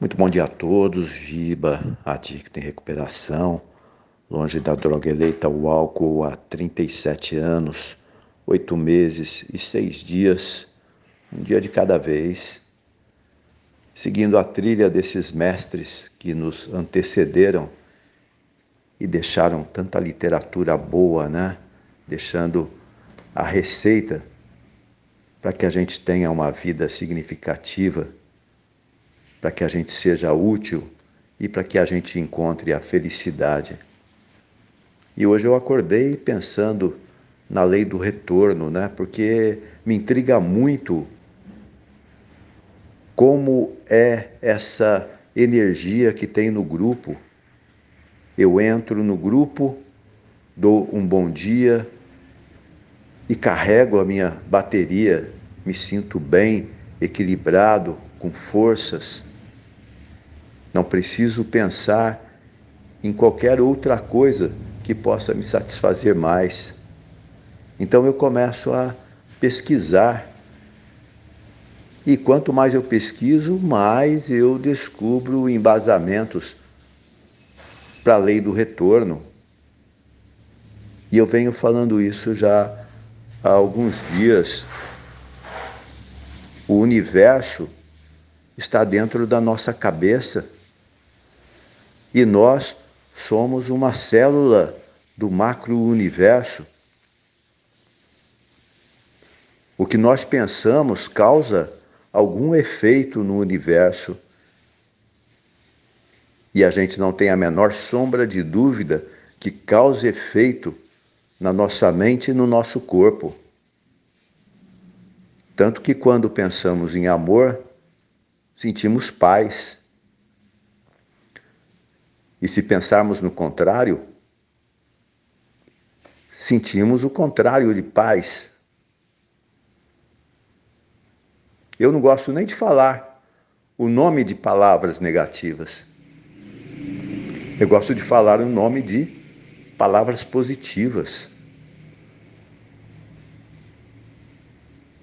Muito bom dia a todos. Giba, adicto em recuperação, longe da droga eleita, o álcool há 37 anos, oito meses e seis dias, um dia de cada vez, seguindo a trilha desses mestres que nos antecederam e deixaram tanta literatura boa, né? Deixando a receita para que a gente tenha uma vida significativa para que a gente seja útil e para que a gente encontre a felicidade. E hoje eu acordei pensando na lei do retorno, né? Porque me intriga muito como é essa energia que tem no grupo. Eu entro no grupo, dou um bom dia e carrego a minha bateria, me sinto bem, equilibrado, com forças não preciso pensar em qualquer outra coisa que possa me satisfazer mais. Então eu começo a pesquisar. E quanto mais eu pesquiso, mais eu descubro embasamentos para a lei do retorno. E eu venho falando isso já há alguns dias. O universo está dentro da nossa cabeça e nós somos uma célula do macro-universo. O que nós pensamos causa algum efeito no universo. E a gente não tem a menor sombra de dúvida que causa efeito na nossa mente e no nosso corpo. Tanto que quando pensamos em amor, sentimos paz. E se pensarmos no contrário, sentimos o contrário de paz. Eu não gosto nem de falar o nome de palavras negativas. Eu gosto de falar o nome de palavras positivas.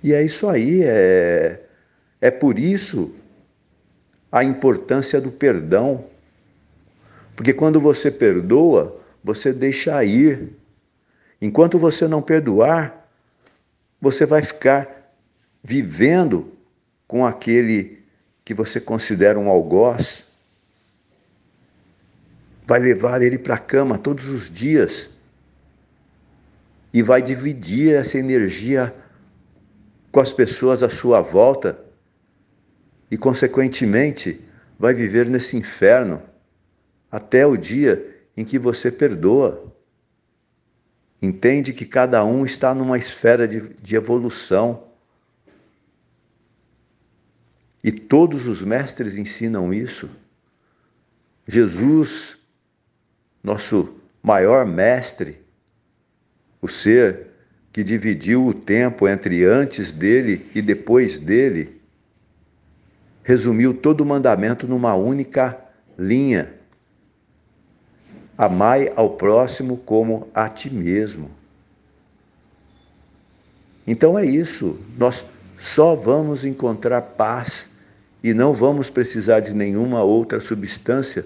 E é isso aí, é, é por isso a importância do perdão. Porque quando você perdoa, você deixa ir. Enquanto você não perdoar, você vai ficar vivendo com aquele que você considera um algoz. Vai levar ele para a cama todos os dias e vai dividir essa energia com as pessoas à sua volta e, consequentemente, vai viver nesse inferno até o dia em que você perdoa. Entende que cada um está numa esfera de, de evolução. E todos os mestres ensinam isso. Jesus, nosso maior mestre, o ser que dividiu o tempo entre antes dele e depois dele, resumiu todo o mandamento numa única linha Amai ao próximo como a ti mesmo. Então é isso, nós só vamos encontrar paz e não vamos precisar de nenhuma outra substância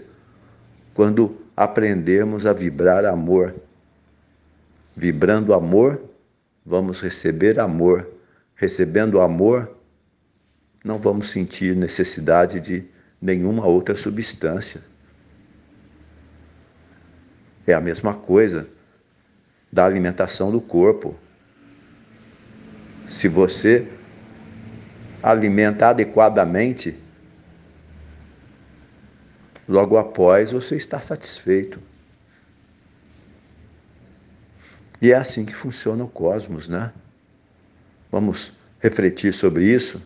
quando aprendermos a vibrar amor. Vibrando amor, vamos receber amor. Recebendo amor, não vamos sentir necessidade de nenhuma outra substância. É a mesma coisa da alimentação do corpo. Se você alimenta adequadamente, logo após você está satisfeito. E é assim que funciona o cosmos, né? Vamos refletir sobre isso